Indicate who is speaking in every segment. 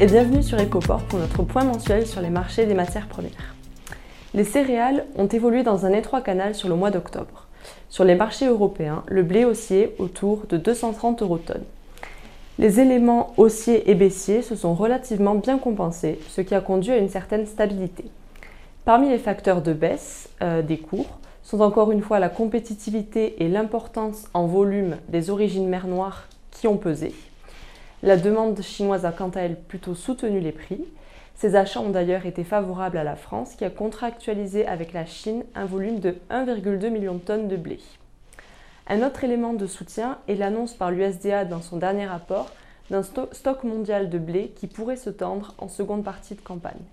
Speaker 1: et bienvenue sur Ecoport pour notre point mensuel sur les marchés des matières premières. Les céréales ont évolué dans un étroit canal sur le mois d'octobre. Sur les marchés européens, le blé oscillait autour de 230 euros tonnes. Les éléments haussiers et baissiers se sont relativement bien compensés, ce qui a conduit à une certaine stabilité. Parmi les facteurs de baisse euh, des cours sont encore une fois la compétitivité et l'importance en volume des origines mer Noire qui ont pesé. La demande chinoise a quant à elle plutôt soutenu les prix. Ces achats ont d'ailleurs été favorables à la France qui a contractualisé avec la Chine un volume de 1,2 million de tonnes de blé. Un autre élément de soutien est l'annonce par l'USDA dans son dernier rapport d'un stock mondial de blé qui pourrait se tendre en seconde partie de campagne.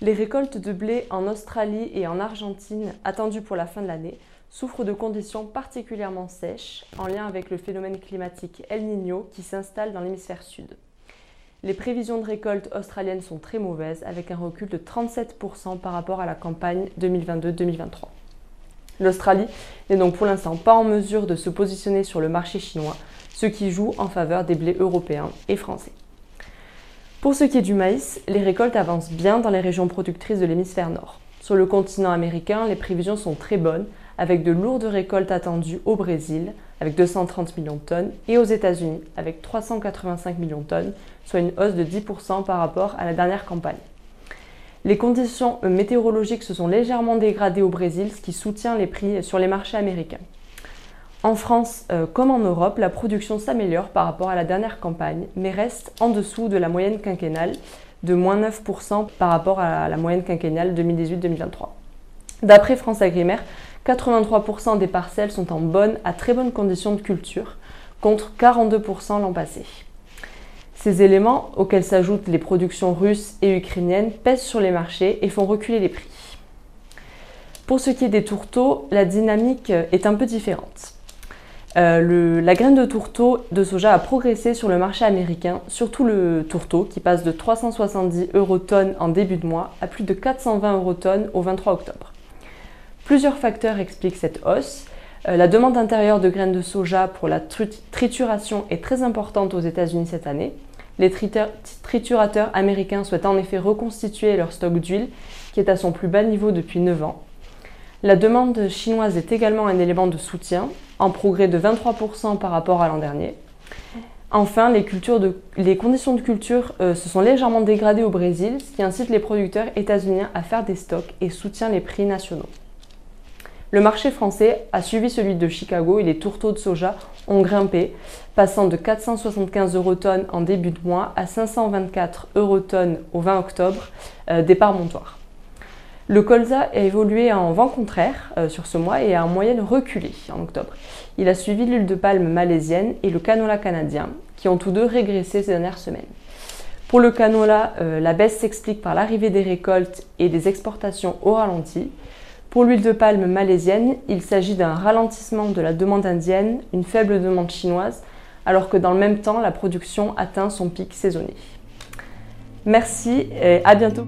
Speaker 1: Les récoltes de blé en Australie et en Argentine attendues pour la fin de l'année souffre de conditions particulièrement sèches en lien avec le phénomène climatique El Niño qui s'installe dans l'hémisphère sud. Les prévisions de récolte australiennes sont très mauvaises avec un recul de 37% par rapport à la campagne 2022-2023. L'Australie n'est donc pour l'instant pas en mesure de se positionner sur le marché chinois, ce qui joue en faveur des blés européens et français. Pour ce qui est du maïs, les récoltes avancent bien dans les régions productrices de l'hémisphère nord. Sur le continent américain, les prévisions sont très bonnes avec de lourdes récoltes attendues au Brésil, avec 230 millions de tonnes, et aux États-Unis, avec 385 millions de tonnes, soit une hausse de 10% par rapport à la dernière campagne. Les conditions météorologiques se sont légèrement dégradées au Brésil, ce qui soutient les prix sur les marchés américains. En France euh, comme en Europe, la production s'améliore par rapport à la dernière campagne, mais reste en dessous de la moyenne quinquennale de moins 9% par rapport à la moyenne quinquennale 2018-2023. D'après France Agrimaire, 83% des parcelles sont en bonne à très bonnes conditions de culture, contre 42% l'an passé. Ces éléments, auxquels s'ajoutent les productions russes et ukrainiennes, pèsent sur les marchés et font reculer les prix. Pour ce qui est des tourteaux, la dynamique est un peu différente. Euh, la graine de tourteau de soja a progressé sur le marché américain, surtout le tourteau qui passe de 370 euros tonnes en début de mois à plus de 420 euros tonnes au 23 octobre. Plusieurs facteurs expliquent cette hausse. Euh, la demande intérieure de graines de soja pour la trituration est très importante aux États-Unis cette année. Les triturateurs américains souhaitent en effet reconstituer leur stock d'huile qui est à son plus bas niveau depuis 9 ans. La demande chinoise est également un élément de soutien, en progrès de 23% par rapport à l'an dernier. Enfin, les, conditions de culture euh, se sont légèrement dégradées au Brésil, ce qui incite les producteurs états-uniens à faire des stocks et soutient les prix nationaux. Le marché français a suivi celui de Chicago et les tourteaux de soja ont grimpé, passant de 475 euros tonnes en début de mois à 524 euros tonnes au 20 octobre, euh, départ montoir. Le colza a évolué en vent contraire euh, sur ce mois et a en moyenne reculé en octobre. Il a suivi l'huile de palme malaisienne et le canola canadien, qui ont tous deux régressé ces dernières semaines. Pour le canola, euh, la baisse s'explique par l'arrivée des récoltes et des exportations au ralenti. Pour l'huile de palme malaisienne, il s'agit d'un ralentissement de la demande indienne, une faible demande chinoise, alors que dans le même temps, la production atteint son pic saisonnier. Merci et à bientôt.